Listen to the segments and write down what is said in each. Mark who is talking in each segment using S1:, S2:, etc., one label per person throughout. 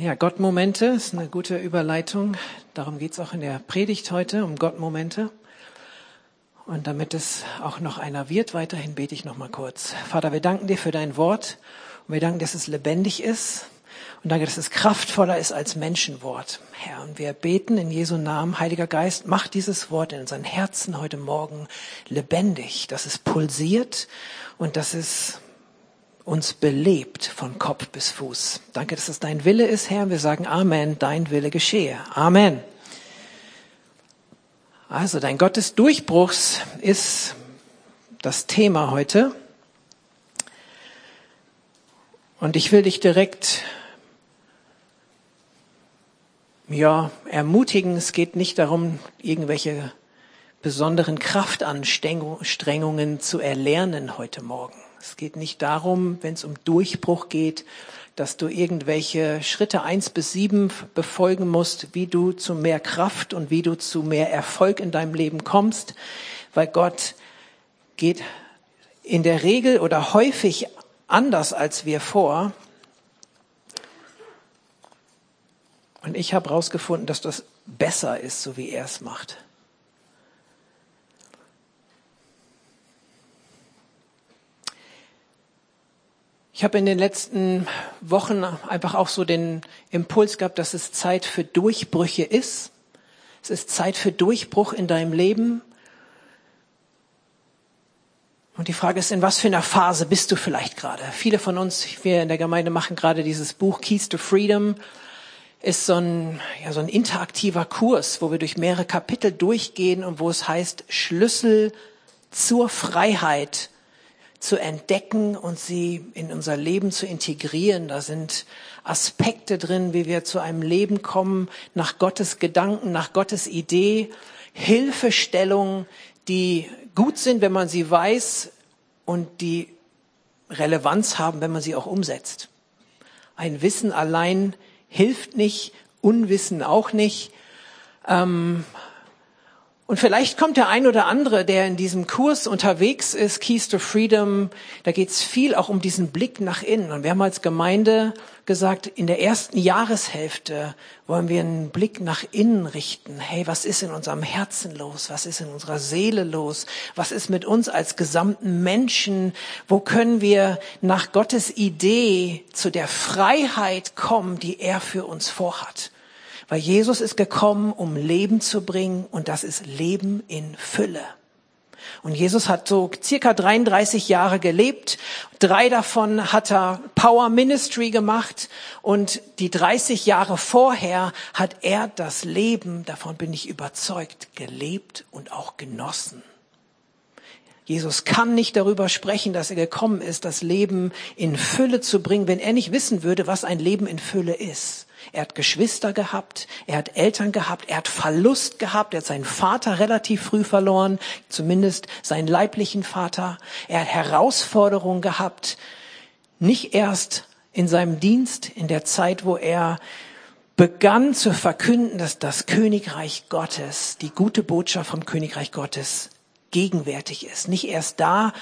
S1: Ja, Gottmomente ist eine gute Überleitung. Darum geht es auch in der Predigt heute, um Gottmomente. Und damit es auch noch einer wird, weiterhin bete ich noch mal kurz. Vater, wir danken dir für dein Wort und wir danken, dass es lebendig ist und danke, dass es kraftvoller ist als Menschenwort. Herr, und wir beten in Jesu Namen, Heiliger Geist, mach dieses Wort in unseren Herzen heute Morgen lebendig, dass es pulsiert und dass es uns belebt von Kopf bis Fuß. Danke, dass es dein Wille ist, Herr. Wir sagen Amen, dein Wille geschehe. Amen. Also, dein Gott des Durchbruchs ist das Thema heute. Und ich will dich direkt, ja, ermutigen. Es geht nicht darum, irgendwelche besonderen Kraftanstrengungen zu erlernen heute Morgen. Es geht nicht darum, wenn es um Durchbruch geht, dass du irgendwelche Schritte eins bis sieben befolgen musst, wie du zu mehr Kraft und wie du zu mehr Erfolg in deinem Leben kommst, weil Gott geht in der Regel oder häufig anders als wir vor. Und ich habe herausgefunden, dass das besser ist, so wie er es macht. Ich habe in den letzten Wochen einfach auch so den Impuls gehabt, dass es Zeit für Durchbrüche ist. Es ist Zeit für Durchbruch in deinem Leben. Und die Frage ist, in was für einer Phase bist du vielleicht gerade? Viele von uns, wir in der Gemeinde machen gerade dieses Buch Keys to Freedom. Ist so ein, ja, so ein interaktiver Kurs, wo wir durch mehrere Kapitel durchgehen und wo es heißt Schlüssel zur Freiheit zu entdecken und sie in unser Leben zu integrieren. Da sind Aspekte drin, wie wir zu einem Leben kommen, nach Gottes Gedanken, nach Gottes Idee, Hilfestellungen, die gut sind, wenn man sie weiß und die Relevanz haben, wenn man sie auch umsetzt. Ein Wissen allein hilft nicht, Unwissen auch nicht. Ähm, und vielleicht kommt der ein oder andere, der in diesem Kurs unterwegs ist, Keys to Freedom, da geht es viel auch um diesen Blick nach innen. Und wir haben als Gemeinde gesagt, in der ersten Jahreshälfte wollen wir einen Blick nach innen richten. Hey, was ist in unserem Herzen los? Was ist in unserer Seele los? Was ist mit uns als gesamten Menschen? Wo können wir nach Gottes Idee zu der Freiheit kommen, die er für uns vorhat? Weil Jesus ist gekommen, um Leben zu bringen und das ist Leben in Fülle. Und Jesus hat so circa 33 Jahre gelebt. Drei davon hat er Power Ministry gemacht und die 30 Jahre vorher hat er das Leben, davon bin ich überzeugt, gelebt und auch genossen. Jesus kann nicht darüber sprechen, dass er gekommen ist, das Leben in Fülle zu bringen, wenn er nicht wissen würde, was ein Leben in Fülle ist. Er hat Geschwister gehabt, er hat Eltern gehabt, er hat Verlust gehabt, er hat seinen Vater relativ früh verloren, zumindest seinen leiblichen Vater. Er hat Herausforderungen gehabt, nicht erst in seinem Dienst, in der Zeit, wo er begann zu verkünden, dass das Königreich Gottes, die gute Botschaft vom Königreich Gottes gegenwärtig ist. Nicht erst da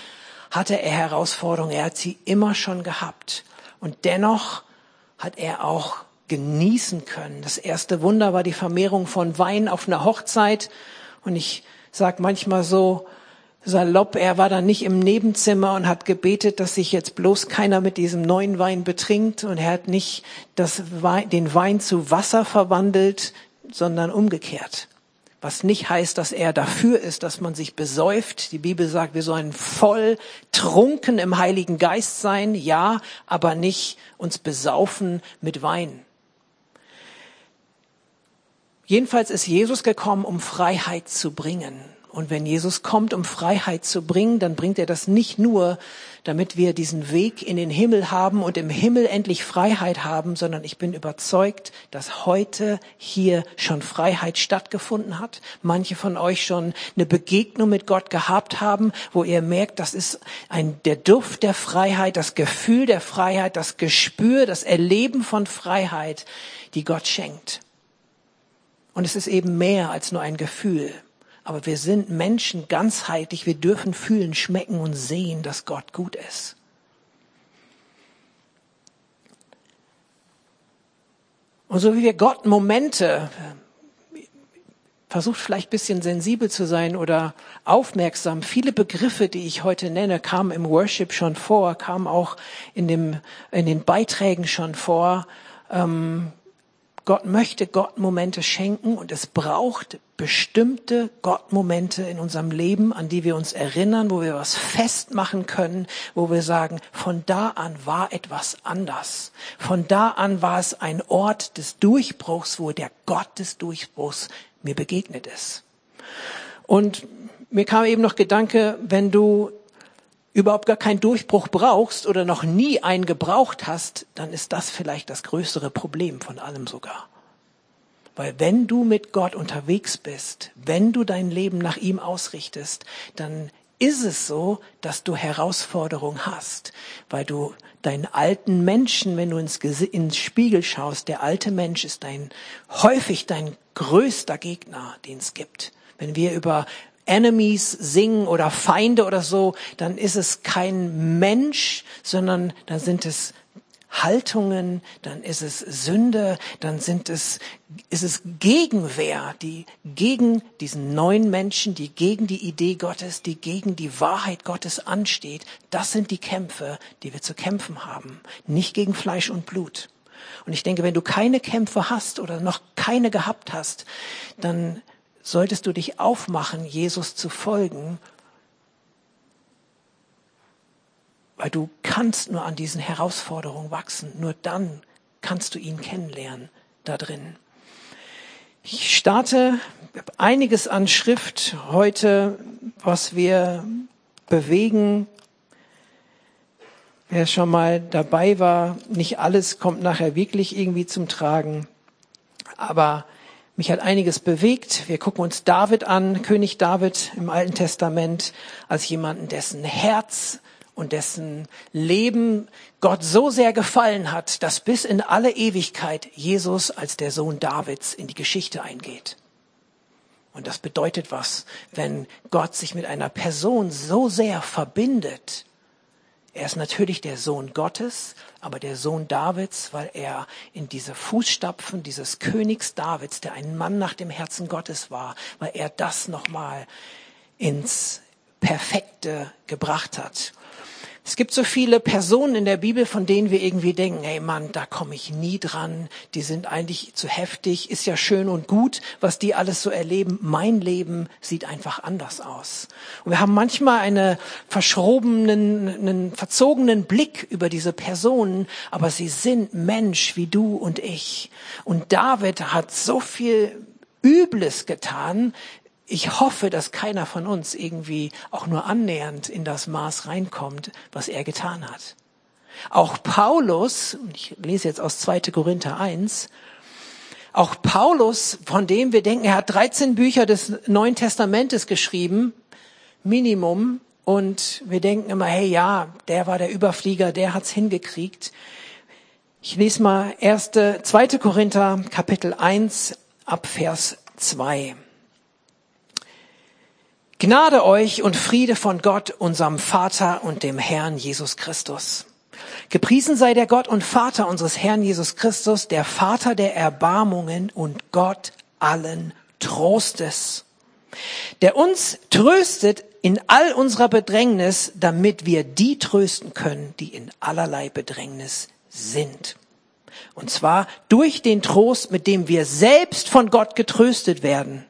S1: hatte er Herausforderungen, er hat sie immer schon gehabt. Und dennoch hat er auch genießen können. Das erste Wunder war die Vermehrung von Wein auf einer Hochzeit. Und ich sag manchmal so salopp, er war dann nicht im Nebenzimmer und hat gebetet, dass sich jetzt bloß keiner mit diesem neuen Wein betrinkt. Und er hat nicht das Wein, den Wein zu Wasser verwandelt, sondern umgekehrt. Was nicht heißt, dass er dafür ist, dass man sich besäuft. Die Bibel sagt, wir sollen voll trunken im Heiligen Geist sein, ja, aber nicht uns besaufen mit Wein. Jedenfalls ist Jesus gekommen, um Freiheit zu bringen. Und wenn Jesus kommt, um Freiheit zu bringen, dann bringt er das nicht nur, damit wir diesen Weg in den Himmel haben und im Himmel endlich Freiheit haben, sondern ich bin überzeugt, dass heute hier schon Freiheit stattgefunden hat. Manche von euch schon eine Begegnung mit Gott gehabt haben, wo ihr merkt, das ist ein, der Duft der Freiheit, das Gefühl der Freiheit, das Gespür, das Erleben von Freiheit, die Gott schenkt. Und es ist eben mehr als nur ein Gefühl. Aber wir sind Menschen ganzheitlich. Wir dürfen fühlen, schmecken und sehen, dass Gott gut ist. Und so wie wir Gott Momente, versucht vielleicht bisschen sensibel zu sein oder aufmerksam. Viele Begriffe, die ich heute nenne, kamen im Worship schon vor, kamen auch in, dem, in den Beiträgen schon vor. Ähm, Gott möchte Gott-Momente schenken und es braucht bestimmte Gott-Momente in unserem Leben, an die wir uns erinnern, wo wir was festmachen können, wo wir sagen, von da an war etwas anders. Von da an war es ein Ort des Durchbruchs, wo der Gott des Durchbruchs mir begegnet ist. Und mir kam eben noch Gedanke, wenn du überhaupt gar keinen Durchbruch brauchst oder noch nie einen gebraucht hast, dann ist das vielleicht das größere Problem von allem sogar. Weil wenn du mit Gott unterwegs bist, wenn du dein Leben nach ihm ausrichtest, dann ist es so, dass du Herausforderungen hast, weil du deinen alten Menschen, wenn du ins, ins Spiegel schaust, der alte Mensch ist dein, häufig dein größter Gegner, den es gibt. Wenn wir über Enemies singen oder Feinde oder so, dann ist es kein Mensch, sondern dann sind es Haltungen, dann ist es Sünde, dann sind es, ist es Gegenwehr, die gegen diesen neuen Menschen, die gegen die Idee Gottes, die gegen die Wahrheit Gottes ansteht. Das sind die Kämpfe, die wir zu kämpfen haben. Nicht gegen Fleisch und Blut. Und ich denke, wenn du keine Kämpfe hast oder noch keine gehabt hast, dann solltest du dich aufmachen, Jesus zu folgen Weil du kannst nur an diesen Herausforderungen wachsen. Nur dann kannst du ihn kennenlernen da drin. Ich starte einiges an Schrift heute, was wir bewegen. Wer schon mal dabei war, nicht alles kommt nachher wirklich irgendwie zum Tragen. Aber mich hat einiges bewegt. Wir gucken uns David an, König David im Alten Testament, als jemanden, dessen Herz und dessen Leben Gott so sehr gefallen hat, dass bis in alle Ewigkeit Jesus als der Sohn Davids in die Geschichte eingeht. Und das bedeutet was, wenn Gott sich mit einer Person so sehr verbindet. Er ist natürlich der Sohn Gottes, aber der Sohn Davids, weil er in diese Fußstapfen dieses Königs Davids, der ein Mann nach dem Herzen Gottes war, weil er das nochmal ins Perfekte gebracht hat. Es gibt so viele Personen in der Bibel, von denen wir irgendwie denken, hey Mann, da komme ich nie dran, die sind eigentlich zu heftig, ist ja schön und gut, was die alles so erleben. Mein Leben sieht einfach anders aus. Und wir haben manchmal einen verschrobenen, einen verzogenen Blick über diese Personen, aber sie sind Mensch wie du und ich. Und David hat so viel Übles getan, ich hoffe, dass keiner von uns irgendwie auch nur annähernd in das Maß reinkommt, was er getan hat. Auch Paulus, ich lese jetzt aus 2. Korinther 1, auch Paulus, von dem wir denken, er hat 13 Bücher des Neuen Testamentes geschrieben, Minimum, und wir denken immer, hey ja, der war der Überflieger, der hat's hingekriegt. Ich lese mal 1. 2. Korinther Kapitel 1 ab Vers 2. Gnade euch und Friede von Gott, unserem Vater und dem Herrn Jesus Christus. Gepriesen sei der Gott und Vater unseres Herrn Jesus Christus, der Vater der Erbarmungen und Gott allen Trostes, der uns tröstet in all unserer Bedrängnis, damit wir die trösten können, die in allerlei Bedrängnis sind. Und zwar durch den Trost, mit dem wir selbst von Gott getröstet werden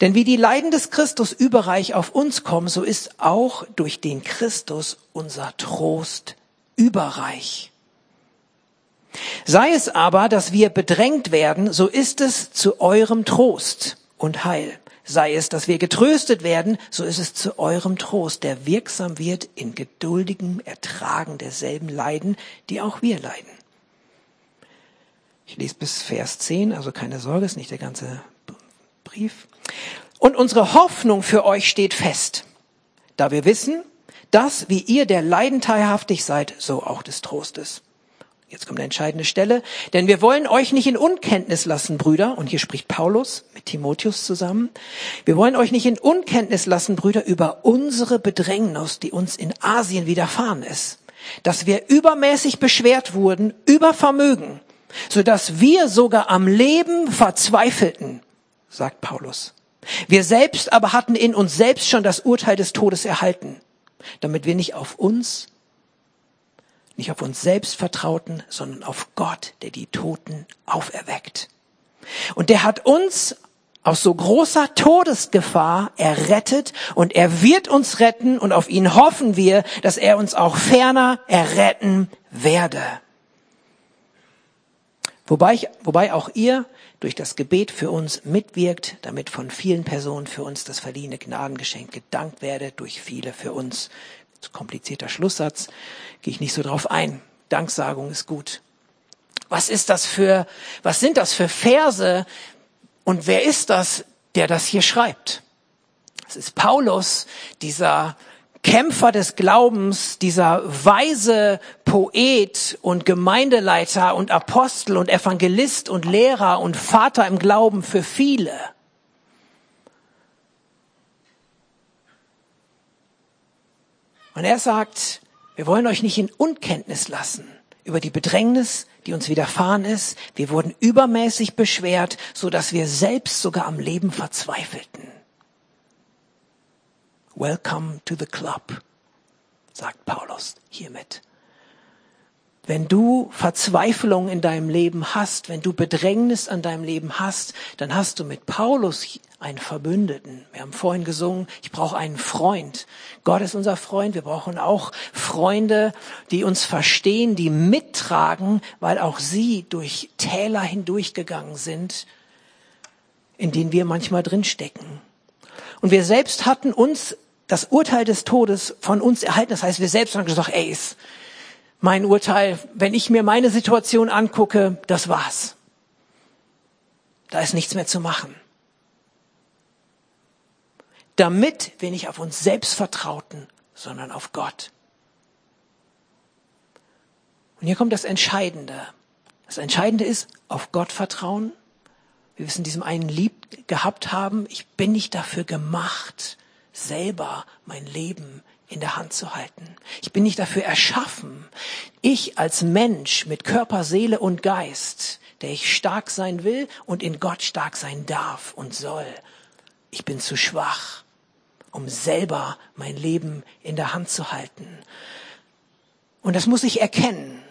S1: denn wie die Leiden des Christus überreich auf uns kommen, so ist auch durch den Christus unser Trost überreich. Sei es aber, dass wir bedrängt werden, so ist es zu eurem Trost und Heil. Sei es, dass wir getröstet werden, so ist es zu eurem Trost, der wirksam wird in geduldigem Ertragen derselben Leiden, die auch wir leiden. Ich lese bis Vers 10, also keine Sorge, ist nicht der ganze Brief. Und unsere Hoffnung für euch steht fest, da wir wissen, dass, wie ihr der Leiden teilhaftig seid, so auch des Trostes. Jetzt kommt eine entscheidende Stelle, denn wir wollen euch nicht in Unkenntnis lassen, Brüder, und hier spricht Paulus mit Timotheus zusammen, wir wollen euch nicht in Unkenntnis lassen, Brüder, über unsere Bedrängnis, die uns in Asien widerfahren ist, dass wir übermäßig beschwert wurden, über Vermögen, so dass wir sogar am Leben verzweifelten, sagt Paulus. Wir selbst aber hatten in uns selbst schon das Urteil des Todes erhalten, damit wir nicht auf uns, nicht auf uns selbst vertrauten, sondern auf Gott, der die Toten auferweckt. Und der hat uns aus so großer Todesgefahr errettet und er wird uns retten und auf ihn hoffen wir, dass er uns auch ferner erretten werde. Wobei, ich, wobei auch ihr durch das Gebet für uns mitwirkt, damit von vielen Personen für uns das verliehene Gnadengeschenk gedankt werde, durch viele für uns. Komplizierter Schlusssatz, gehe ich nicht so drauf ein. Danksagung ist gut. Was ist das für, was sind das für Verse und wer ist das, der das hier schreibt? Es ist Paulus, dieser Kämpfer des Glaubens, dieser weise Poet und Gemeindeleiter und Apostel und Evangelist und Lehrer und Vater im Glauben für viele. Und er sagt, wir wollen euch nicht in Unkenntnis lassen über die Bedrängnis, die uns widerfahren ist. Wir wurden übermäßig beschwert, so dass wir selbst sogar am Leben verzweifelten. Welcome to the club, sagt Paulus hiermit. Wenn du Verzweiflung in deinem Leben hast, wenn du Bedrängnis an deinem Leben hast, dann hast du mit Paulus einen Verbündeten. Wir haben vorhin gesungen, ich brauche einen Freund. Gott ist unser Freund. Wir brauchen auch Freunde, die uns verstehen, die mittragen, weil auch sie durch Täler hindurchgegangen sind, in denen wir manchmal drinstecken. Und wir selbst hatten uns das Urteil des Todes von uns erhalten. Das heißt, wir selbst haben gesagt, ey, ist mein Urteil, wenn ich mir meine Situation angucke, das war's. Da ist nichts mehr zu machen. Damit wir nicht auf uns selbst vertrauten, sondern auf Gott. Und hier kommt das Entscheidende. Das Entscheidende ist, auf Gott vertrauen. Wir wissen, diesem einen Lieb gehabt haben. Ich bin nicht dafür gemacht, selber mein Leben in der Hand zu halten. Ich bin nicht dafür erschaffen. Ich als Mensch mit Körper, Seele und Geist, der ich stark sein will und in Gott stark sein darf und soll. Ich bin zu schwach, um selber mein Leben in der Hand zu halten. Und das muss ich erkennen.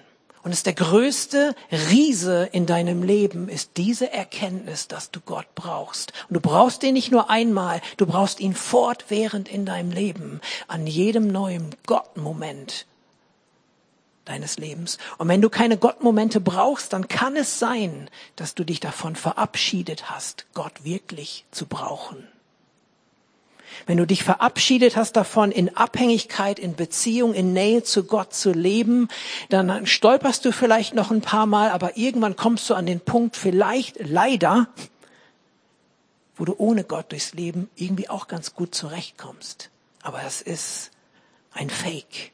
S1: Und es ist der größte Riese in deinem Leben, ist diese Erkenntnis, dass du Gott brauchst. Und du brauchst ihn nicht nur einmal, du brauchst ihn fortwährend in deinem Leben, an jedem neuen Gottmoment deines Lebens. Und wenn du keine Gottmomente brauchst, dann kann es sein, dass du dich davon verabschiedet hast, Gott wirklich zu brauchen. Wenn du dich verabschiedet hast davon, in Abhängigkeit, in Beziehung, in Nähe zu Gott zu leben, dann stolperst du vielleicht noch ein paar Mal, aber irgendwann kommst du an den Punkt, vielleicht leider, wo du ohne Gott durchs Leben irgendwie auch ganz gut zurechtkommst. Aber das ist ein Fake.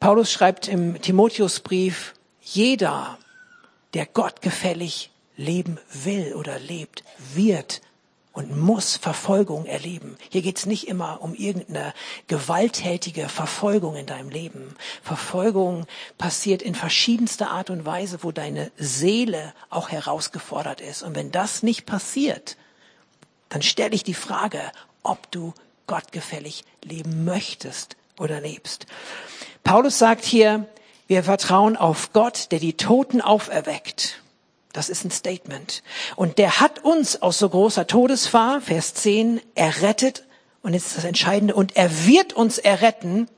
S1: Paulus schreibt im Timotheusbrief, jeder, der Gott gefällig leben will oder lebt, wird und muss Verfolgung erleben. Hier geht's nicht immer um irgendeine gewalttätige Verfolgung in deinem Leben. Verfolgung passiert in verschiedenster Art und Weise, wo deine Seele auch herausgefordert ist. Und wenn das nicht passiert, dann stelle ich die Frage, ob du gottgefällig leben möchtest oder lebst. Paulus sagt hier, wir vertrauen auf Gott, der die Toten auferweckt. Das ist ein Statement. Und der hat uns aus so großer Todesfahr, Vers 10, errettet. Und jetzt ist das Entscheidende. Und er wird uns erretten.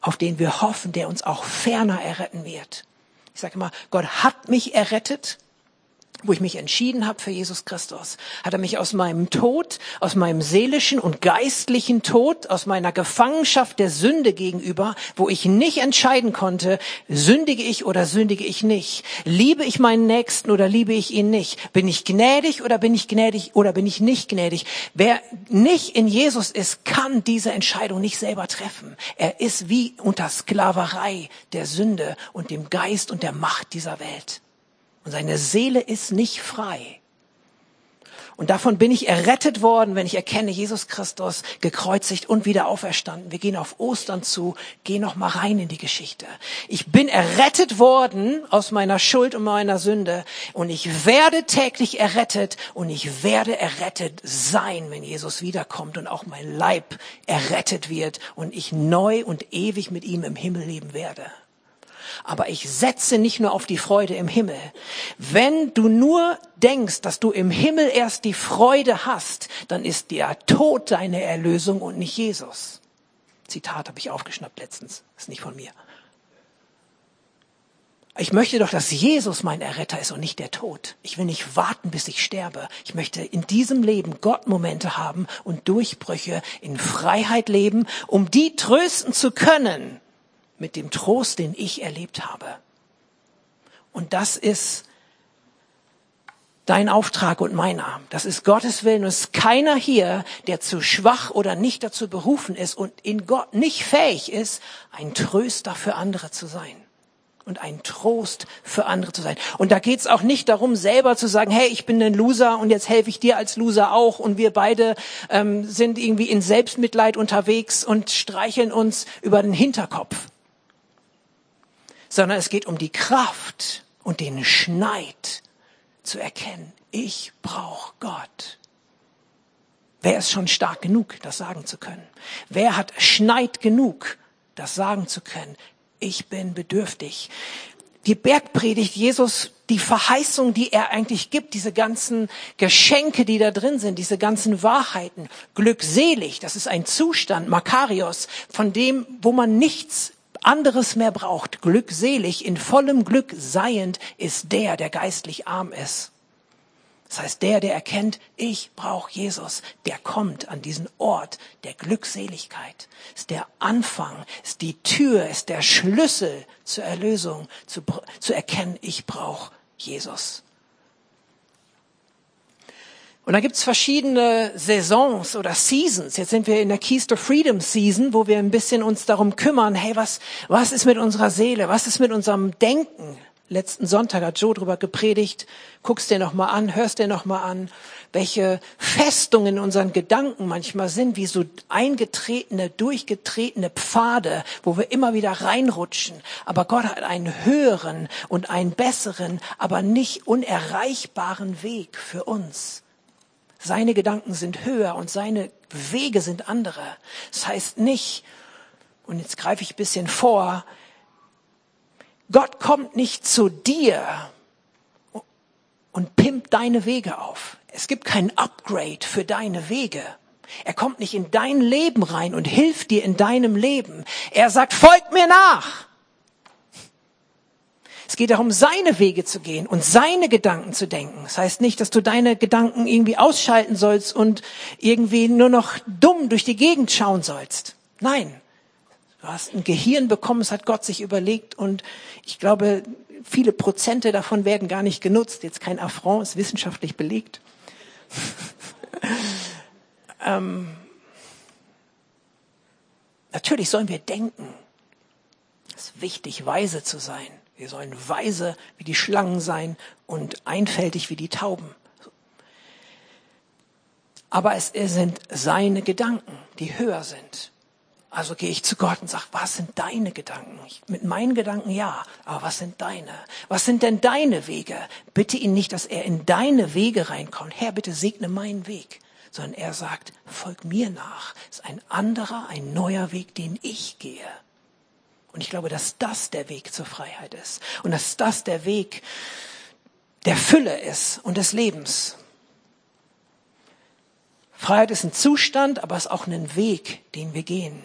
S1: auf den wir hoffen, der uns auch ferner erretten wird. Ich sage immer, Gott hat mich errettet wo ich mich entschieden habe für Jesus Christus, hat er mich aus meinem Tod, aus meinem seelischen und geistlichen Tod, aus meiner Gefangenschaft der Sünde gegenüber, wo ich nicht entscheiden konnte, sündige ich oder sündige ich nicht, liebe ich meinen Nächsten oder liebe ich ihn nicht, bin ich gnädig oder bin ich gnädig oder bin ich nicht gnädig. Wer nicht in Jesus ist, kann diese Entscheidung nicht selber treffen. Er ist wie unter Sklaverei der Sünde und dem Geist und der Macht dieser Welt. Und seine Seele ist nicht frei. Und davon bin ich errettet worden, wenn ich erkenne, Jesus Christus gekreuzigt und wieder auferstanden. Wir gehen auf Ostern zu, gehen noch mal rein in die Geschichte. Ich bin errettet worden aus meiner Schuld und meiner Sünde und ich werde täglich errettet und ich werde errettet sein, wenn Jesus wiederkommt und auch mein Leib errettet wird und ich neu und ewig mit ihm im Himmel leben werde aber ich setze nicht nur auf die Freude im Himmel. Wenn du nur denkst, dass du im Himmel erst die Freude hast, dann ist der Tod deine Erlösung und nicht Jesus. Zitat habe ich aufgeschnappt letztens, ist nicht von mir. Ich möchte doch, dass Jesus mein Erretter ist und nicht der Tod. Ich will nicht warten, bis ich sterbe. Ich möchte in diesem Leben Gottmomente haben und Durchbrüche in Freiheit leben, um die trösten zu können, mit dem Trost, den ich erlebt habe. Und das ist dein Auftrag und meiner. Das ist Gottes Willen. Es ist keiner hier, der zu schwach oder nicht dazu berufen ist und in Gott nicht fähig ist, ein Tröster für andere zu sein und ein Trost für andere zu sein. Und da geht's auch nicht darum, selber zu sagen, hey, ich bin ein Loser und jetzt helfe ich dir als Loser auch und wir beide ähm, sind irgendwie in Selbstmitleid unterwegs und streicheln uns über den Hinterkopf sondern es geht um die Kraft und den Schneid zu erkennen. Ich brauche Gott. Wer ist schon stark genug, das sagen zu können? Wer hat Schneid genug, das sagen zu können? Ich bin bedürftig. Die Bergpredigt, Jesus, die Verheißung, die er eigentlich gibt, diese ganzen Geschenke, die da drin sind, diese ganzen Wahrheiten, glückselig, das ist ein Zustand, Makarios, von dem, wo man nichts anderes mehr braucht. Glückselig, in vollem Glück seiend ist der, der geistlich arm ist. Das heißt, der, der erkennt, ich brauche Jesus, der kommt an diesen Ort der Glückseligkeit. Ist der Anfang, ist die Tür, ist der Schlüssel zur Erlösung, zu, zu erkennen, ich brauche Jesus. Und da gibt's verschiedene Saisons oder Seasons. Jetzt sind wir in der Keys to Freedom Season, wo wir ein bisschen uns darum kümmern, hey, was, was ist mit unserer Seele? Was ist mit unserem Denken? Letzten Sonntag hat Joe drüber gepredigt. Guckst dir nochmal an, hörst dir nochmal an, welche Festungen in unseren Gedanken manchmal sind, wie so eingetretene, durchgetretene Pfade, wo wir immer wieder reinrutschen. Aber Gott hat einen höheren und einen besseren, aber nicht unerreichbaren Weg für uns. Seine Gedanken sind höher und seine Wege sind andere. Das heißt nicht, und jetzt greife ich ein bisschen vor, Gott kommt nicht zu dir und pimpt deine Wege auf. Es gibt kein Upgrade für deine Wege. Er kommt nicht in dein Leben rein und hilft dir in deinem Leben. Er sagt, folgt mir nach. Es geht darum, seine Wege zu gehen und seine Gedanken zu denken. Das heißt nicht, dass du deine Gedanken irgendwie ausschalten sollst und irgendwie nur noch dumm durch die Gegend schauen sollst. Nein. Du hast ein Gehirn bekommen, es hat Gott sich überlegt und ich glaube, viele Prozente davon werden gar nicht genutzt. Jetzt kein Affront, ist wissenschaftlich belegt. ähm, natürlich sollen wir denken. Es ist wichtig, weise zu sein. Wir sollen weise wie die Schlangen sein und einfältig wie die Tauben. Aber es sind seine Gedanken, die höher sind. Also gehe ich zu Gott und sage, was sind deine Gedanken? Ich, mit meinen Gedanken ja, aber was sind deine? Was sind denn deine Wege? Bitte ihn nicht, dass er in deine Wege reinkommt. Herr, bitte segne meinen Weg. Sondern er sagt, folg mir nach. Es ist ein anderer, ein neuer Weg, den ich gehe. Und ich glaube, dass das der Weg zur Freiheit ist. Und dass das der Weg der Fülle ist und des Lebens. Freiheit ist ein Zustand, aber es ist auch ein Weg, den wir gehen.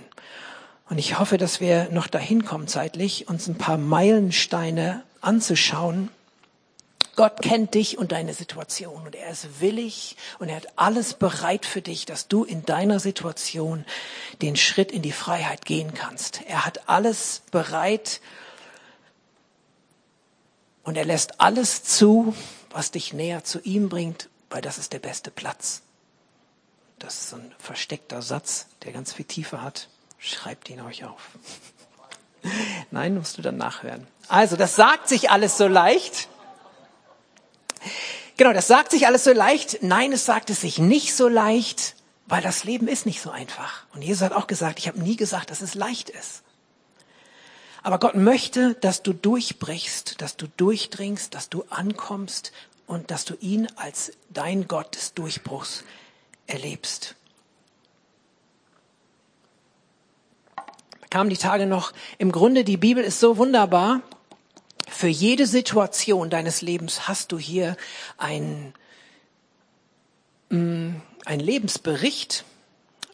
S1: Und ich hoffe, dass wir noch dahin kommen zeitlich, uns ein paar Meilensteine anzuschauen, Gott kennt dich und deine Situation und er ist willig und er hat alles bereit für dich, dass du in deiner Situation den Schritt in die Freiheit gehen kannst. Er hat alles bereit und er lässt alles zu, was dich näher zu ihm bringt, weil das ist der beste Platz. Das ist ein versteckter Satz, der ganz viel Tiefe hat. Schreibt ihn euch auf. Nein, musst du dann nachhören. Also, das sagt sich alles so leicht. Genau, das sagt sich alles so leicht. Nein, es sagt es sich nicht so leicht, weil das Leben ist nicht so einfach. Und Jesus hat auch gesagt, ich habe nie gesagt, dass es leicht ist. Aber Gott möchte, dass du durchbrichst, dass du durchdringst, dass du ankommst und dass du ihn als dein Gott des Durchbruchs erlebst. Da kamen die Tage noch, im Grunde, die Bibel ist so wunderbar. Für jede Situation deines Lebens hast du hier ein, mm, ein Lebensbericht,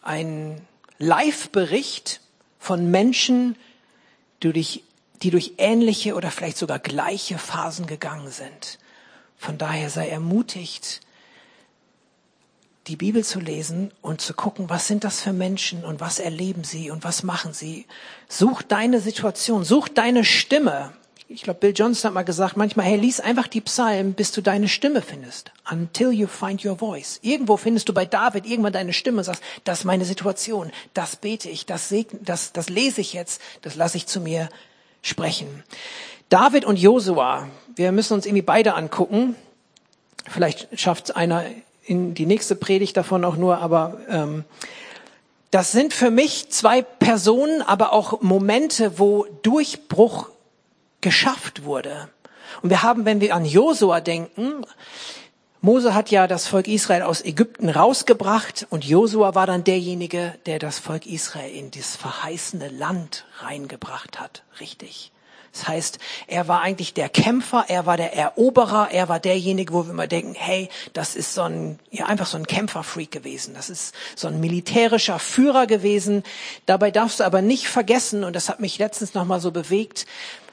S1: ein Live-Bericht von Menschen, die durch, die durch ähnliche oder vielleicht sogar gleiche Phasen gegangen sind. Von daher sei ermutigt, die Bibel zu lesen und zu gucken, was sind das für Menschen und was erleben sie und was machen sie. Such deine Situation, such deine Stimme. Ich glaube, Bill Johnson hat mal gesagt, manchmal, hey, lies einfach die Psalmen, bis du deine Stimme findest. Until you find your voice. Irgendwo findest du bei David irgendwann deine Stimme und sagst, das ist meine Situation, das bete ich, das, segne, das, das lese ich jetzt, das lasse ich zu mir sprechen. David und Josua, wir müssen uns irgendwie beide angucken. Vielleicht schafft einer in die nächste Predigt davon auch nur, aber ähm, das sind für mich zwei Personen, aber auch Momente, wo Durchbruch geschafft wurde. Und wir haben, wenn wir an Josua denken, Mose hat ja das Volk Israel aus Ägypten rausgebracht und Josua war dann derjenige, der das Volk Israel in das verheißene Land reingebracht hat. Richtig. Das heißt, er war eigentlich der Kämpfer, er war der Eroberer, er war derjenige, wo wir immer denken, hey, das ist so ein, ja, einfach so ein Kämpferfreak gewesen. Das ist so ein militärischer Führer gewesen. Dabei darfst du aber nicht vergessen, und das hat mich letztens nochmal so bewegt,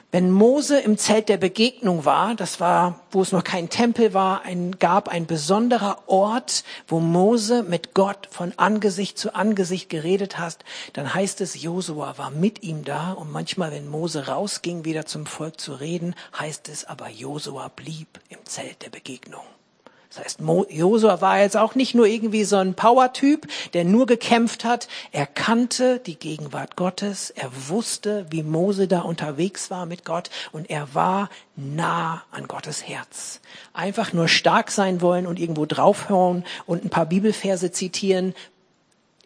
S1: wenn Mose im Zelt der Begegnung war, das war, wo es noch kein Tempel war, ein, gab ein besonderer Ort, wo Mose mit Gott von Angesicht zu Angesicht geredet hat, dann heißt es, Josua war mit ihm da und manchmal, wenn Mose rausging, wieder zum Volk zu reden, heißt es aber, Josua blieb im Zelt der Begegnung. Das heißt, Josua war jetzt auch nicht nur irgendwie so ein Power-Typ, der nur gekämpft hat. Er kannte die Gegenwart Gottes. Er wusste, wie Mose da unterwegs war mit Gott und er war nah an Gottes Herz. Einfach nur stark sein wollen und irgendwo draufhauen und ein paar Bibelverse zitieren,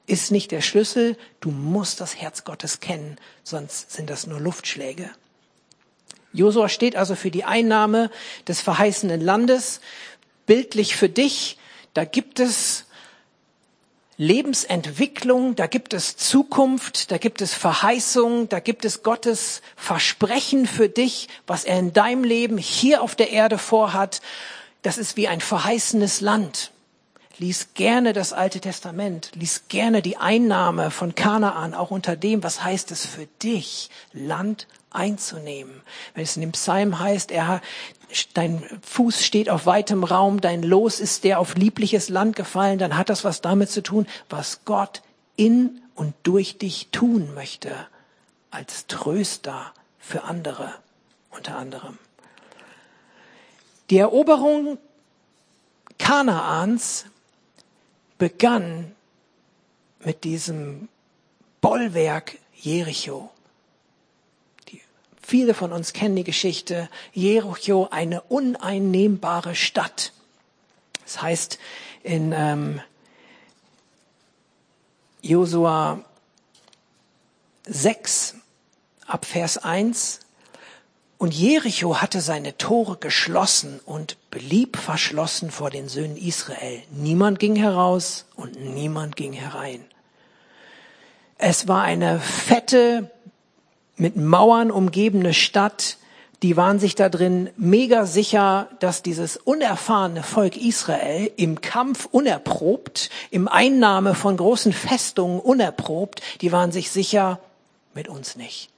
S1: ist nicht der Schlüssel. Du musst das Herz Gottes kennen, sonst sind das nur Luftschläge. Josua steht also für die Einnahme des verheißenen Landes bildlich für dich. Da gibt es Lebensentwicklung, da gibt es Zukunft, da gibt es Verheißung, da gibt es Gottes Versprechen für dich, was er in deinem Leben hier auf der Erde vorhat. Das ist wie ein verheißenes Land. Lies gerne das Alte Testament, lies gerne die Einnahme von Kanaan, auch unter dem, was heißt es für dich, Land einzunehmen. Wenn es in dem Psalm heißt, er, dein Fuß steht auf weitem Raum, dein Los ist der auf liebliches Land gefallen, dann hat das was damit zu tun, was Gott in und durch dich tun möchte, als Tröster für andere unter anderem. Die Eroberung Kanaans begann mit diesem Bollwerk Jericho. Viele von uns kennen die Geschichte Jericho, eine uneinnehmbare Stadt. Das heißt in ähm, Josua 6 ab Vers 1, und Jericho hatte seine Tore geschlossen und blieb verschlossen vor den Söhnen Israel. Niemand ging heraus und niemand ging herein. Es war eine fette mit Mauern umgebene Stadt, die waren sich da drin mega sicher, dass dieses unerfahrene Volk Israel im Kampf unerprobt, im Einnahme von großen Festungen unerprobt, die waren sich sicher, mit uns nicht.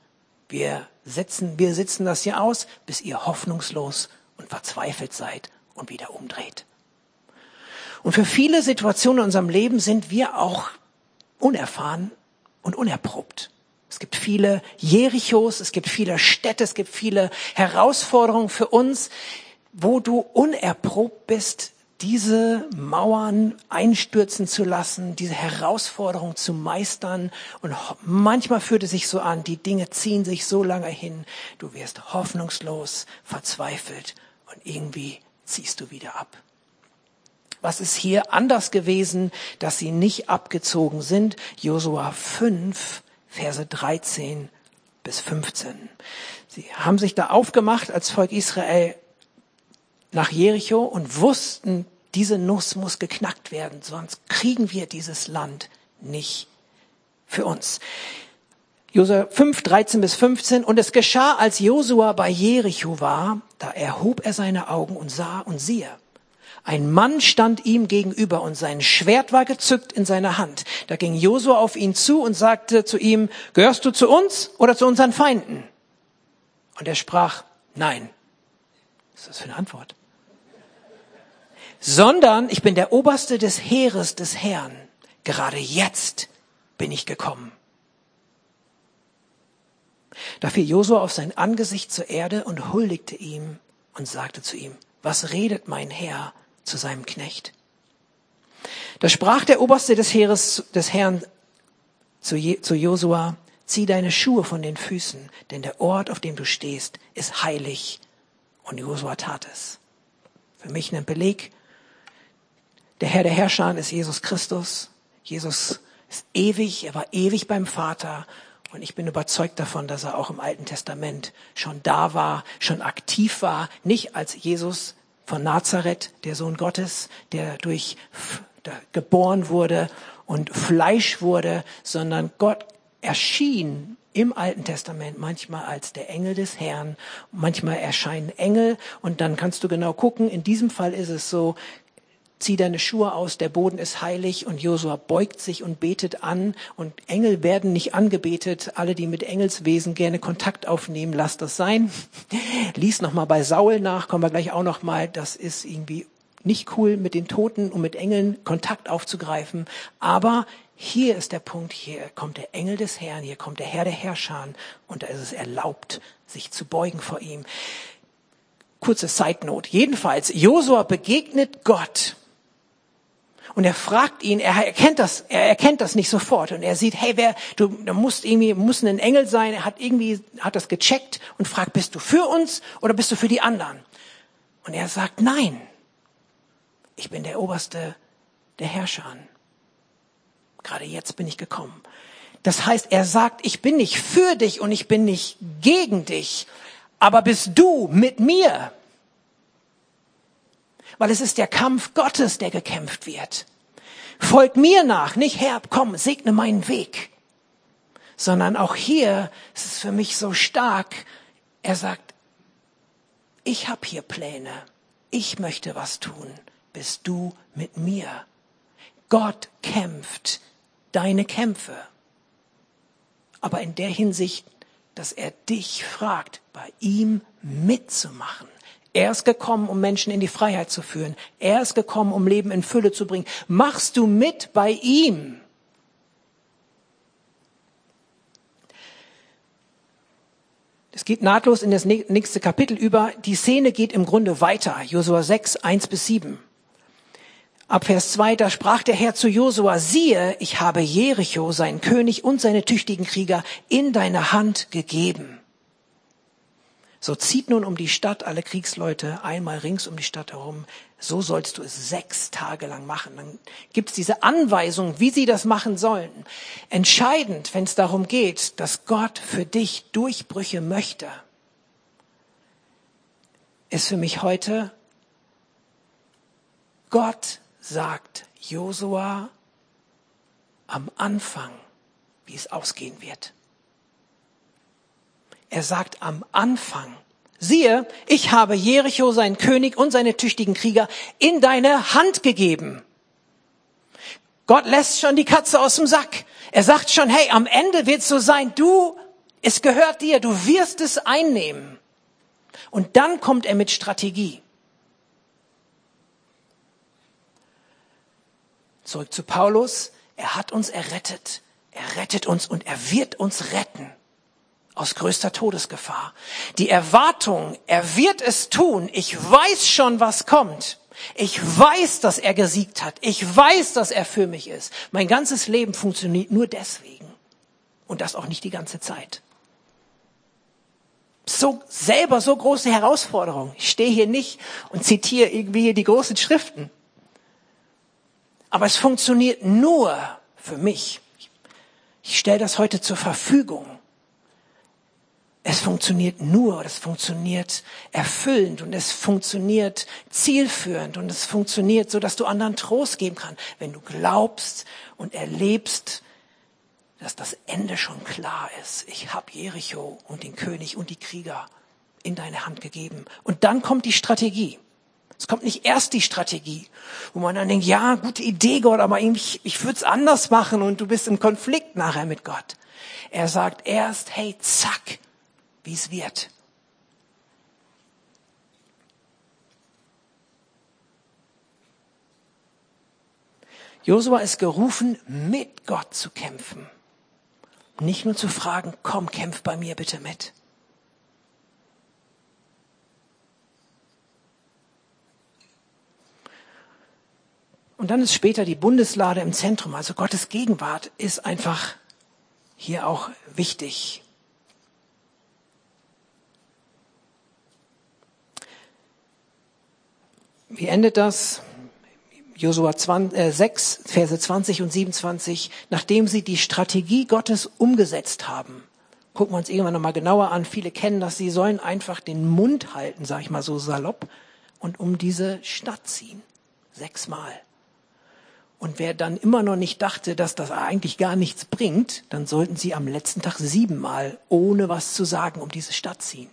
S1: Wir sitzen, wir sitzen das hier aus, bis ihr hoffnungslos und verzweifelt seid und wieder umdreht. Und für viele Situationen in unserem Leben sind wir auch unerfahren und unerprobt. Es gibt viele Jerichos, es gibt viele Städte, es gibt viele Herausforderungen für uns, wo du unerprobt bist, diese Mauern einstürzen zu lassen, diese Herausforderung zu meistern. Und manchmal fühlt es sich so an, die Dinge ziehen sich so lange hin, du wirst hoffnungslos, verzweifelt und irgendwie ziehst du wieder ab. Was ist hier anders gewesen, dass sie nicht abgezogen sind? Josua 5, Verse 13 bis 15. Sie haben sich da aufgemacht als Volk Israel nach Jericho und wussten, diese Nuss muss geknackt werden, sonst kriegen wir dieses Land nicht für uns. Josua 5, 13 bis 15. Und es geschah, als Josua bei Jericho war, da erhob er seine Augen und sah und siehe. Ein Mann stand ihm gegenüber und sein Schwert war gezückt in seiner Hand. Da ging Josua auf ihn zu und sagte zu ihm, gehörst du zu uns oder zu unseren Feinden? Und er sprach, nein. Was ist das für eine Antwort? Sondern ich bin der Oberste des Heeres des Herrn. Gerade jetzt bin ich gekommen. Da fiel Josua auf sein Angesicht zur Erde und huldigte ihm und sagte zu ihm, was redet mein Herr zu seinem Knecht? Da sprach der Oberste des Heeres des Herrn zu, Je, zu Josua, zieh deine Schuhe von den Füßen, denn der Ort, auf dem du stehst, ist heilig. Und Josua tat es. Für mich ein Beleg. Der Herr der Herrscher ist Jesus Christus. Jesus ist ewig, er war ewig beim Vater und ich bin überzeugt davon, dass er auch im Alten Testament schon da war, schon aktiv war, nicht als Jesus von Nazareth, der Sohn Gottes, der durch der geboren wurde und Fleisch wurde, sondern Gott erschien im Alten Testament manchmal als der Engel des Herrn, manchmal erscheinen Engel und dann kannst du genau gucken, in diesem Fall ist es so, zieh deine Schuhe aus, der Boden ist heilig und Josua beugt sich und betet an und Engel werden nicht angebetet. Alle, die mit Engelswesen gerne Kontakt aufnehmen, lasst das sein. Lies nochmal bei Saul nach, kommen wir gleich auch nochmal. Das ist irgendwie nicht cool, mit den Toten und mit Engeln Kontakt aufzugreifen. Aber hier ist der Punkt, hier kommt der Engel des Herrn, hier kommt der Herr der Herrscher und da ist es erlaubt, sich zu beugen vor ihm. Kurze Side Note. Jedenfalls, Josua begegnet Gott und er fragt ihn, er erkennt das, er erkennt das nicht sofort. Und er sieht, hey, wer, du, du musst irgendwie, muss ein Engel sein. Er hat irgendwie, hat das gecheckt und fragt, bist du für uns oder bist du für die anderen? Und er sagt, nein. Ich bin der Oberste der Herrscher. Gerade jetzt bin ich gekommen. Das heißt, er sagt, ich bin nicht für dich und ich bin nicht gegen dich, aber bist du mit mir? Weil es ist der Kampf Gottes, der gekämpft wird. Folgt mir nach, nicht Herr, komm, segne meinen Weg, sondern auch hier ist es für mich so stark. Er sagt, ich habe hier Pläne, ich möchte was tun, bist du mit mir. Gott kämpft deine Kämpfe. Aber in der Hinsicht, dass er dich fragt, bei ihm mitzumachen. Er ist gekommen, um Menschen in die Freiheit zu führen. Er ist gekommen, um Leben in Fülle zu bringen. Machst du mit bei ihm? Es geht nahtlos in das nächste Kapitel über. Die Szene geht im Grunde weiter. Josua 6, 1 bis 7. Ab Vers 2, da sprach der Herr zu Josua, siehe, ich habe Jericho, seinen König und seine tüchtigen Krieger in deine Hand gegeben. So zieht nun um die Stadt alle Kriegsleute einmal rings um die Stadt herum. So sollst du es sechs Tage lang machen. Dann gibt es diese Anweisung, wie sie das machen sollen. Entscheidend, wenn es darum geht, dass Gott für dich Durchbrüche möchte, ist für mich heute, Gott sagt Josua am Anfang, wie es ausgehen wird. Er sagt am Anfang, siehe, ich habe Jericho, seinen König und seine tüchtigen Krieger in deine Hand gegeben. Gott lässt schon die Katze aus dem Sack. Er sagt schon, hey, am Ende wird es so sein, du, es gehört dir, du wirst es einnehmen. Und dann kommt er mit Strategie. Zurück zu Paulus. Er hat uns errettet. Er rettet uns und er wird uns retten aus größter Todesgefahr. Die Erwartung, er wird es tun. Ich weiß schon, was kommt. Ich weiß, dass er gesiegt hat. Ich weiß, dass er für mich ist. Mein ganzes Leben funktioniert nur deswegen. Und das auch nicht die ganze Zeit. So selber so große Herausforderung. Ich stehe hier nicht und zitiere irgendwie die großen Schriften. Aber es funktioniert nur für mich. Ich stelle das heute zur Verfügung. Es funktioniert nur, es funktioniert erfüllend und es funktioniert zielführend und es funktioniert so, dass du anderen Trost geben kannst, wenn du glaubst und erlebst, dass das Ende schon klar ist. Ich habe Jericho und den König und die Krieger in deine Hand gegeben. Und dann kommt die Strategie. Es kommt nicht erst die Strategie, wo man dann denkt, ja, gute Idee, Gott, aber irgendwie, ich würde es anders machen und du bist im Konflikt nachher mit Gott. Er sagt erst, hey, zack, wie es wird. Josua ist gerufen, mit Gott zu kämpfen. Nicht nur zu fragen, komm, kämpf bei mir bitte mit. Und dann ist später die Bundeslade im Zentrum. Also Gottes Gegenwart ist einfach hier auch wichtig. Wie endet das? Josua 6, äh, Verse 20 und 27, nachdem sie die Strategie Gottes umgesetzt haben. Gucken wir uns irgendwann nochmal genauer an. Viele kennen das. Sie sollen einfach den Mund halten, sag ich mal so salopp, und um diese Stadt ziehen. Sechsmal. Und wer dann immer noch nicht dachte, dass das eigentlich gar nichts bringt, dann sollten sie am letzten Tag siebenmal ohne was zu sagen um diese Stadt ziehen.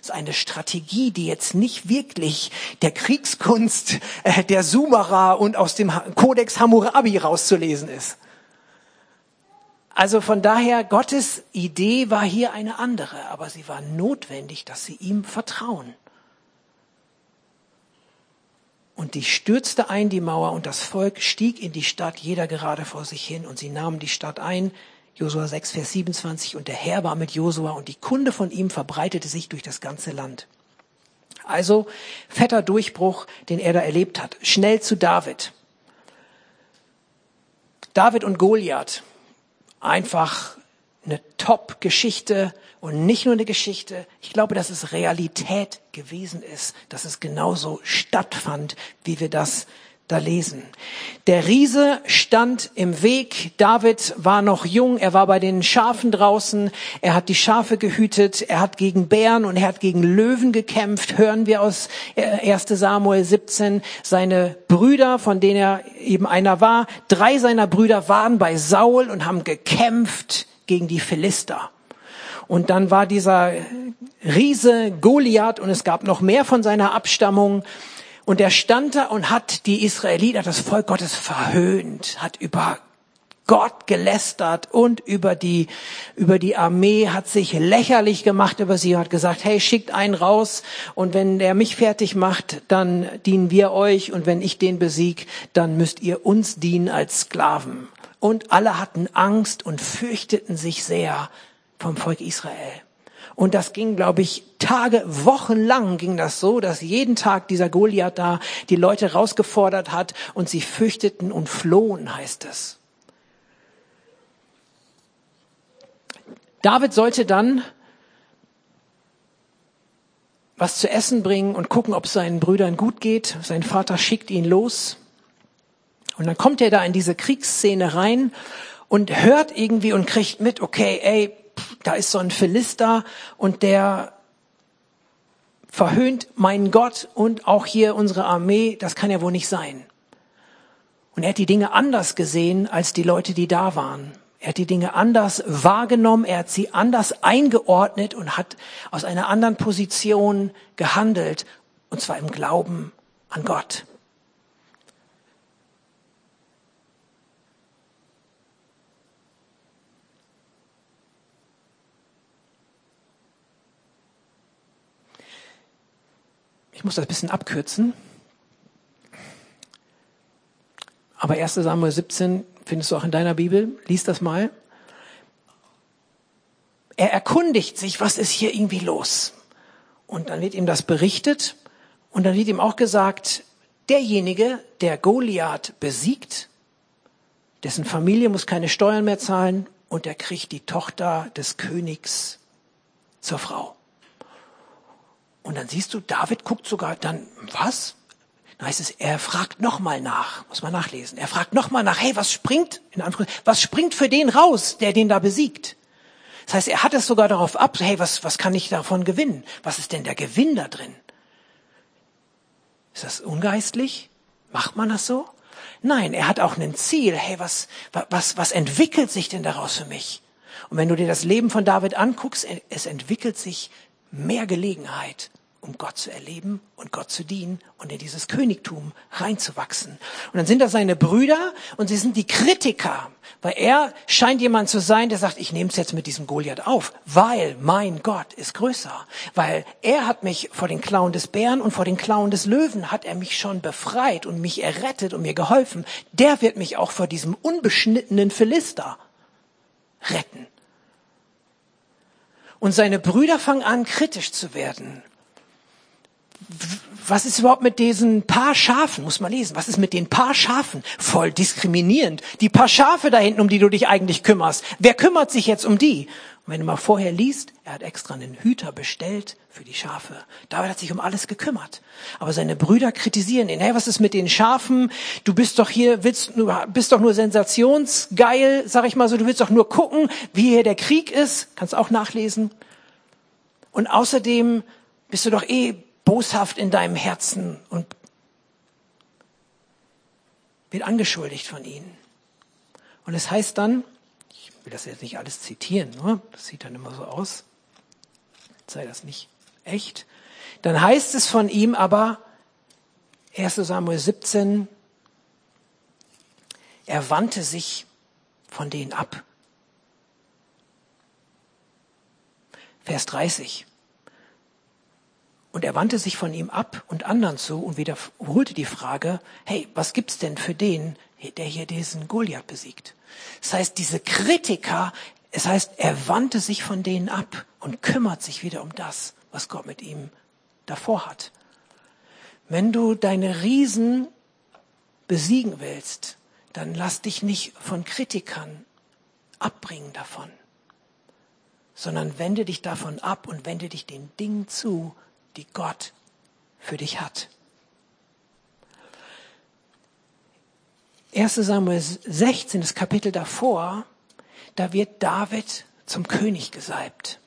S1: Ist eine Strategie, die jetzt nicht wirklich der Kriegskunst äh, der Sumerer und aus dem Kodex Hammurabi rauszulesen ist. Also von daher, Gottes Idee war hier eine andere, aber sie war notwendig, dass sie ihm vertrauen. Und die stürzte ein, die Mauer, und das Volk stieg in die Stadt, jeder gerade vor sich hin, und sie nahmen die Stadt ein, Josua 6, Vers 27, und der Herr war mit Josua und die Kunde von ihm verbreitete sich durch das ganze Land. Also fetter Durchbruch, den er da erlebt hat. Schnell zu David. David und Goliath. Einfach eine Top-Geschichte und nicht nur eine Geschichte. Ich glaube, dass es Realität gewesen ist, dass es genauso stattfand, wie wir das da lesen. Der Riese stand im Weg. David war noch jung. Er war bei den Schafen draußen. Er hat die Schafe gehütet. Er hat gegen Bären und er hat gegen Löwen gekämpft. Hören wir aus 1 Samuel 17. Seine Brüder, von denen er eben einer war, drei seiner Brüder waren bei Saul und haben gekämpft gegen die Philister. Und dann war dieser Riese Goliath und es gab noch mehr von seiner Abstammung. Und er stand da und hat die Israeliter, das Volk Gottes verhöhnt, hat über Gott gelästert und über die, über die Armee hat sich lächerlich gemacht über sie, hat gesagt, hey, schickt einen raus und wenn der mich fertig macht, dann dienen wir euch und wenn ich den besieg, dann müsst ihr uns dienen als Sklaven. Und alle hatten Angst und fürchteten sich sehr vom Volk Israel. Und das ging, glaube ich, Tage, Wochen lang ging das so, dass jeden Tag dieser Goliath da die Leute herausgefordert hat und sie fürchteten und flohen, heißt es. David sollte dann was zu essen bringen und gucken, ob es seinen Brüdern gut geht. Sein Vater schickt ihn los. Und dann kommt er da in diese Kriegsszene rein und hört irgendwie und kriegt mit, okay, ey, da ist so ein Philister und der verhöhnt meinen Gott und auch hier unsere Armee, das kann ja wohl nicht sein. Und er hat die Dinge anders gesehen als die Leute, die da waren. Er hat die Dinge anders wahrgenommen, er hat sie anders eingeordnet und hat aus einer anderen Position gehandelt, und zwar im Glauben an Gott. Ich muss das ein bisschen abkürzen. Aber 1 Samuel 17 findest du auch in deiner Bibel. Lies das mal. Er erkundigt sich, was ist hier irgendwie los? Und dann wird ihm das berichtet. Und dann wird ihm auch gesagt, derjenige, der Goliath besiegt, dessen Familie muss keine Steuern mehr zahlen und er kriegt die Tochter des Königs zur Frau. Und dann siehst du, David guckt sogar dann, was? Dann heißt es, er fragt nochmal nach, muss man nachlesen. Er fragt nochmal nach, hey, was springt, in Anführungszeichen, was springt für den raus, der den da besiegt? Das heißt, er hat es sogar darauf ab, hey, was, was kann ich davon gewinnen? Was ist denn der Gewinn da drin? Ist das ungeistlich? Macht man das so? Nein, er hat auch ein Ziel. Hey, was, was, was entwickelt sich denn daraus für mich? Und wenn du dir das Leben von David anguckst, es entwickelt sich mehr Gelegenheit, um Gott zu erleben und Gott zu dienen und in dieses Königtum reinzuwachsen. Und dann sind da seine Brüder und sie sind die Kritiker, weil er scheint jemand zu sein, der sagt, ich nehme es jetzt mit diesem Goliath auf, weil mein Gott ist größer, weil er hat mich vor den Klauen des Bären und vor den Klauen des Löwen hat er mich schon befreit und mich errettet und mir geholfen. Der wird mich auch vor diesem unbeschnittenen Philister retten. Und seine Brüder fangen an, kritisch zu werden was ist überhaupt mit diesen paar Schafen? Muss man lesen. Was ist mit den paar Schafen? Voll diskriminierend. Die paar Schafe da hinten, um die du dich eigentlich kümmerst. Wer kümmert sich jetzt um die? Wenn du mal vorher liest, er hat extra einen Hüter bestellt für die Schafe. David hat sich um alles gekümmert. Aber seine Brüder kritisieren ihn. Hey, was ist mit den Schafen? Du bist doch hier, willst, bist doch nur sensationsgeil, sag ich mal so. Du willst doch nur gucken, wie hier der Krieg ist. Kannst auch nachlesen. Und außerdem bist du doch eh boshaft in deinem Herzen und wird angeschuldigt von ihnen. Und es heißt dann, will das jetzt nicht alles zitieren, ne? das sieht dann immer so aus, sei das nicht echt, dann heißt es von ihm aber, 1 Samuel 17, er wandte sich von denen ab. Vers 30. Und er wandte sich von ihm ab und anderen zu und wiederholte die Frage, hey, was gibt's denn für den, der hier diesen Goliath besiegt? Das heißt, diese Kritiker, es heißt, er wandte sich von denen ab und kümmert sich wieder um das, was Gott mit ihm davor hat. Wenn du deine Riesen besiegen willst, dann lass dich nicht von Kritikern abbringen davon, sondern wende dich davon ab und wende dich den Dingen zu, die Gott für dich hat. 1 Samuel 16, das Kapitel davor, da wird David zum König gesalbt.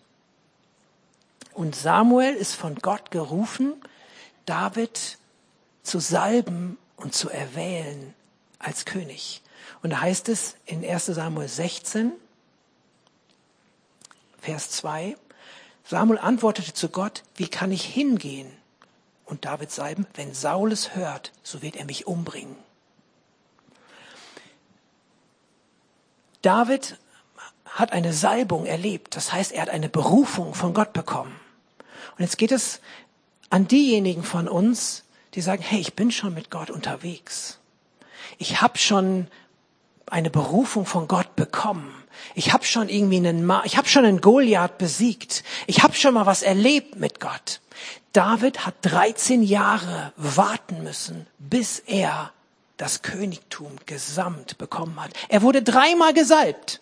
S1: Und Samuel ist von Gott gerufen, David zu salben und zu erwählen als König. Und da heißt es in 1 Samuel 16, Vers 2, Samuel antwortete zu Gott, wie kann ich hingehen? Und David salben, wenn Saul es hört, so wird er mich umbringen. David hat eine Salbung erlebt. Das heißt, er hat eine Berufung von Gott bekommen. Und jetzt geht es an diejenigen von uns, die sagen, hey, ich bin schon mit Gott unterwegs. Ich habe schon eine Berufung von Gott bekommen. Ich habe schon irgendwie einen, Ma ich habe schon einen Goliath besiegt. Ich habe schon mal was erlebt mit Gott. David hat 13 Jahre warten müssen, bis er das Königtum gesamt bekommen hat. Er wurde dreimal gesalbt.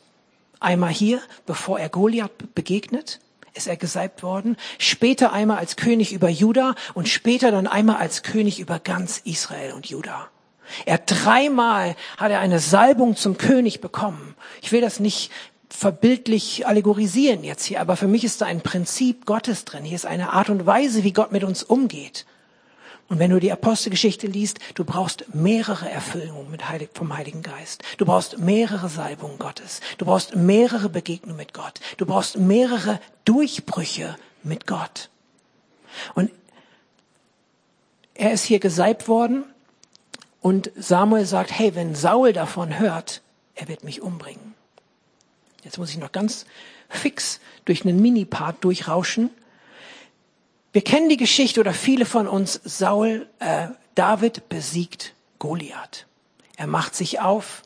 S1: Einmal hier, bevor er Goliath begegnet, ist er gesalbt worden. Später einmal als König über Juda und später dann einmal als König über ganz Israel und Juda. Er dreimal hat er eine Salbung zum König bekommen. Ich will das nicht verbildlich allegorisieren jetzt hier, aber für mich ist da ein Prinzip Gottes drin. Hier ist eine Art und Weise, wie Gott mit uns umgeht. Und wenn du die Apostelgeschichte liest, du brauchst mehrere Erfüllungen Heilig, vom Heiligen Geist. Du brauchst mehrere Salbungen Gottes. Du brauchst mehrere Begegnungen mit Gott. Du brauchst mehrere Durchbrüche mit Gott. Und er ist hier gesalbt worden und Samuel sagt, hey, wenn Saul davon hört, er wird mich umbringen. Jetzt muss ich noch ganz fix durch einen Mini-Part durchrauschen. Wir kennen die Geschichte oder viele von uns, Saul, äh, David besiegt Goliath. Er macht sich auf,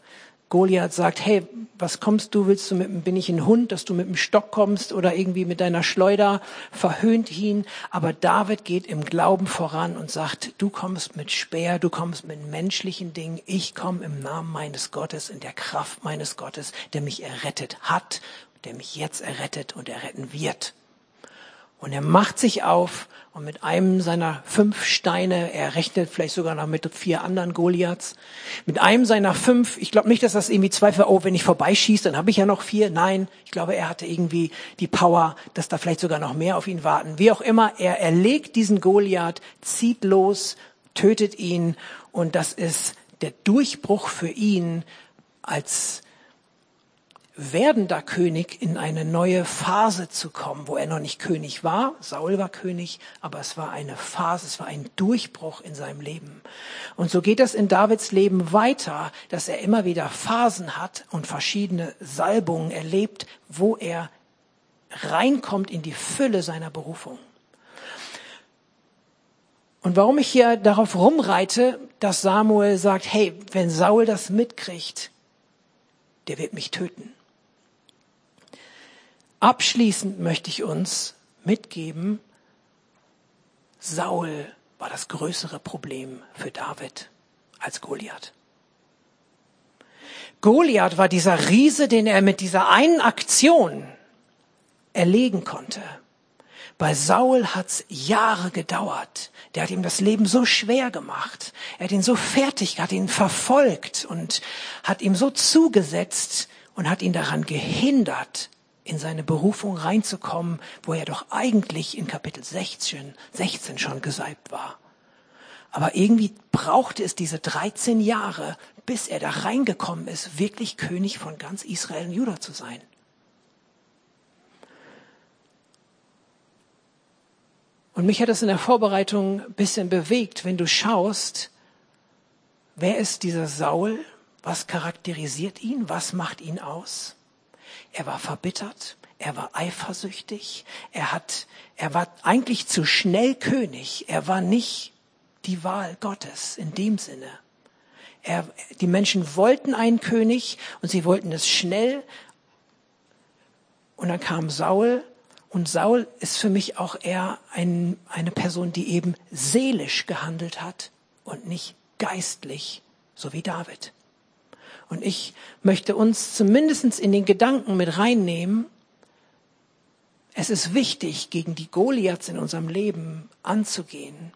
S1: Goliath sagt, hey, was kommst du, willst du mit, bin ich ein Hund, dass du mit dem Stock kommst oder irgendwie mit deiner Schleuder, verhöhnt ihn. Aber David geht im Glauben voran und sagt, du kommst mit Speer, du kommst mit menschlichen Dingen, ich komme im Namen meines Gottes, in der Kraft meines Gottes, der mich errettet hat, der mich jetzt errettet und erretten wird. Und er macht sich auf und mit einem seiner fünf Steine, er rechnet vielleicht sogar noch mit vier anderen Goliaths, mit einem seiner fünf, ich glaube nicht, dass das irgendwie zwei für, oh, wenn ich vorbeischieße, dann habe ich ja noch vier. Nein, ich glaube, er hatte irgendwie die Power, dass da vielleicht sogar noch mehr auf ihn warten. Wie auch immer, er erlegt diesen Goliath, zieht los, tötet ihn und das ist der Durchbruch für ihn als werdender König in eine neue Phase zu kommen, wo er noch nicht König war. Saul war König, aber es war eine Phase, es war ein Durchbruch in seinem Leben. Und so geht es in Davids Leben weiter, dass er immer wieder Phasen hat und verschiedene Salbungen erlebt, wo er reinkommt in die Fülle seiner Berufung. Und warum ich hier darauf rumreite, dass Samuel sagt, hey, wenn Saul das mitkriegt, der wird mich töten. Abschließend möchte ich uns mitgeben, Saul war das größere Problem für David als Goliath. Goliath war dieser Riese, den er mit dieser einen Aktion erlegen konnte. Bei Saul hat's Jahre gedauert. Der hat ihm das Leben so schwer gemacht. Er hat ihn so fertig, hat ihn verfolgt und hat ihm so zugesetzt und hat ihn daran gehindert, in seine Berufung reinzukommen, wo er doch eigentlich in Kapitel 16, 16 schon gesalbt war. Aber irgendwie brauchte es diese 13 Jahre, bis er da reingekommen ist, wirklich König von ganz Israel und Juda zu sein. Und mich hat das in der Vorbereitung ein bisschen bewegt, wenn du schaust, wer ist dieser Saul? Was charakterisiert ihn? Was macht ihn aus? Er war verbittert, er war eifersüchtig, er hat, er war eigentlich zu schnell König, er war nicht die Wahl Gottes in dem Sinne. Er, die Menschen wollten einen König und sie wollten es schnell. Und dann kam Saul und Saul ist für mich auch eher ein, eine Person, die eben seelisch gehandelt hat und nicht geistlich, so wie David. Und ich möchte uns zumindest in den Gedanken mit reinnehmen, es ist wichtig, gegen die Goliaths in unserem Leben anzugehen,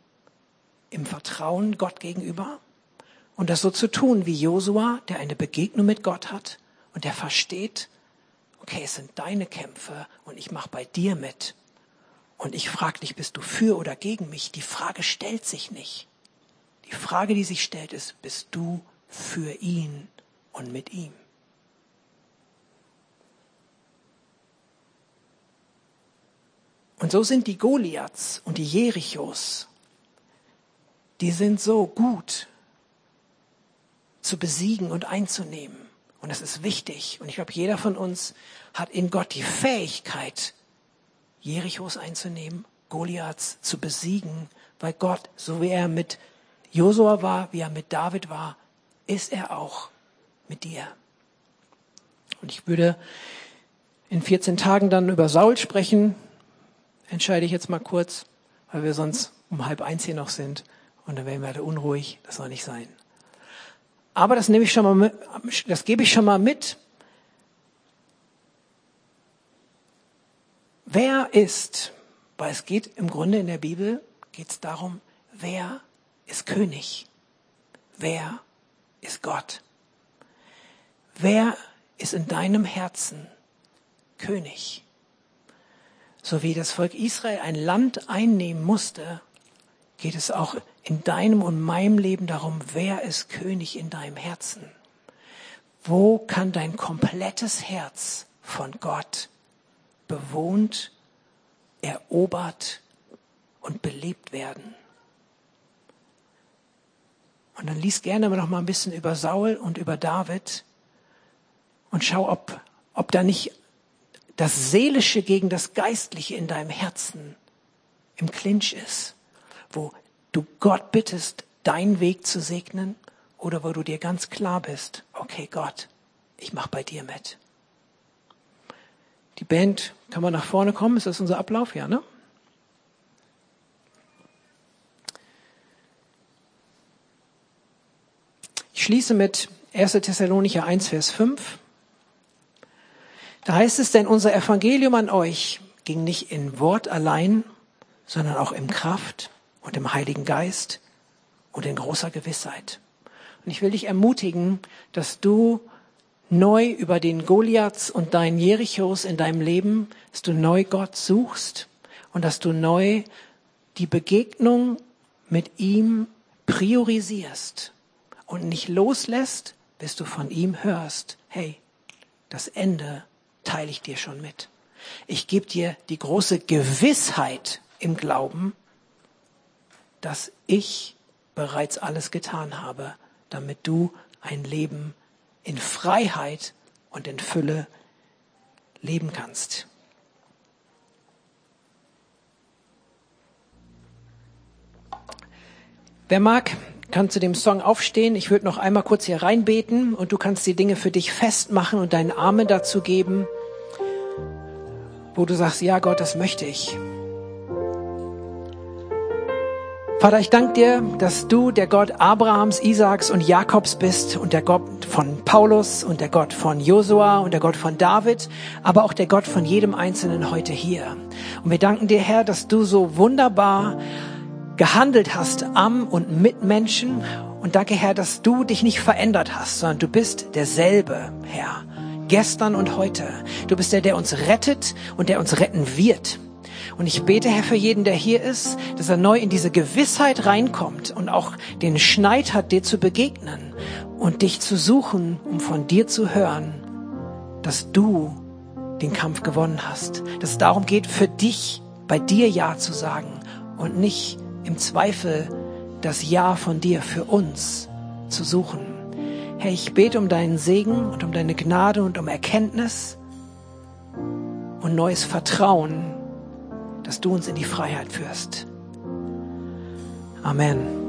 S1: im Vertrauen Gott gegenüber und das so zu tun wie Josua, der eine Begegnung mit Gott hat und der versteht, okay, es sind deine Kämpfe und ich mache bei dir mit. Und ich frage dich, bist du für oder gegen mich? Die Frage stellt sich nicht. Die Frage, die sich stellt, ist, bist du für ihn und mit ihm. Und so sind die Goliaths und die Jerichos, die sind so gut zu besiegen und einzunehmen. Und das ist wichtig. Und ich glaube, jeder von uns hat in Gott die Fähigkeit, Jerichos einzunehmen, Goliaths zu besiegen, weil Gott, so wie er mit Josua war, wie er mit David war, ist er auch mit dir. Und ich würde in 14 Tagen dann über Saul sprechen. Entscheide ich jetzt mal kurz, weil wir sonst um halb eins hier noch sind. Und dann werden wir alle unruhig. Das soll nicht sein. Aber das nehme ich schon mal mit, das gebe ich schon mal mit. Wer ist, weil es geht im Grunde in der Bibel, geht es darum, wer ist König? Wer ist Gott? Wer ist in deinem Herzen König? So wie das Volk Israel ein Land einnehmen musste, geht es auch in deinem und meinem Leben darum, wer ist König in deinem Herzen? Wo kann dein komplettes Herz von Gott bewohnt, erobert und belebt werden? Und dann lies gerne noch mal ein bisschen über Saul und über David und schau, ob, ob da nicht das Seelische gegen das Geistliche in deinem Herzen im Clinch ist, wo du Gott bittest, deinen Weg zu segnen oder wo du dir ganz klar bist, okay Gott, ich mach bei dir mit. Die Band, kann man nach vorne kommen? Ist das unser Ablauf? Ja, ne? Ich schließe mit 1. Thessalonicher 1, Vers 5. Da heißt es denn, unser Evangelium an euch ging nicht in Wort allein, sondern auch in Kraft und im Heiligen Geist und in großer Gewissheit. Und ich will dich ermutigen, dass du neu über den Goliaths und deinen Jerichos in deinem Leben, dass du neu Gott suchst und dass du neu die Begegnung mit ihm priorisierst und nicht loslässt, bis du von ihm hörst, hey, das Ende teile ich dir schon mit. Ich gebe dir die große Gewissheit im Glauben, dass ich bereits alles getan habe, damit du ein Leben in Freiheit und in Fülle leben kannst. Wer mag, kann zu dem Song aufstehen. Ich würde noch einmal kurz hier reinbeten und du kannst die Dinge für dich festmachen und deinen Arme dazu geben, wo du sagst, ja Gott, das möchte ich. Vater, ich danke dir, dass du der Gott Abrahams, Isaaks und Jakobs bist und der Gott von Paulus und der Gott von Josua und der Gott von David, aber auch der Gott von jedem Einzelnen heute hier. Und wir danken dir, Herr, dass du so wunderbar gehandelt hast am und mit Menschen. Und danke, Herr, dass du dich nicht verändert hast, sondern du bist derselbe, Herr, gestern und heute. Du bist der, der uns rettet und der uns retten wird. Und ich bete, Herr, für jeden, der hier ist, dass er neu in diese Gewissheit reinkommt und auch den Schneid hat, dir zu begegnen und dich zu suchen, um von dir zu hören, dass du den Kampf gewonnen hast. Dass es darum geht, für dich, bei dir Ja zu sagen und nicht im Zweifel das Ja von dir für uns zu suchen. Herr, ich bete um deinen Segen und um deine Gnade und um Erkenntnis und neues Vertrauen dass du uns in die Freiheit führst. Amen.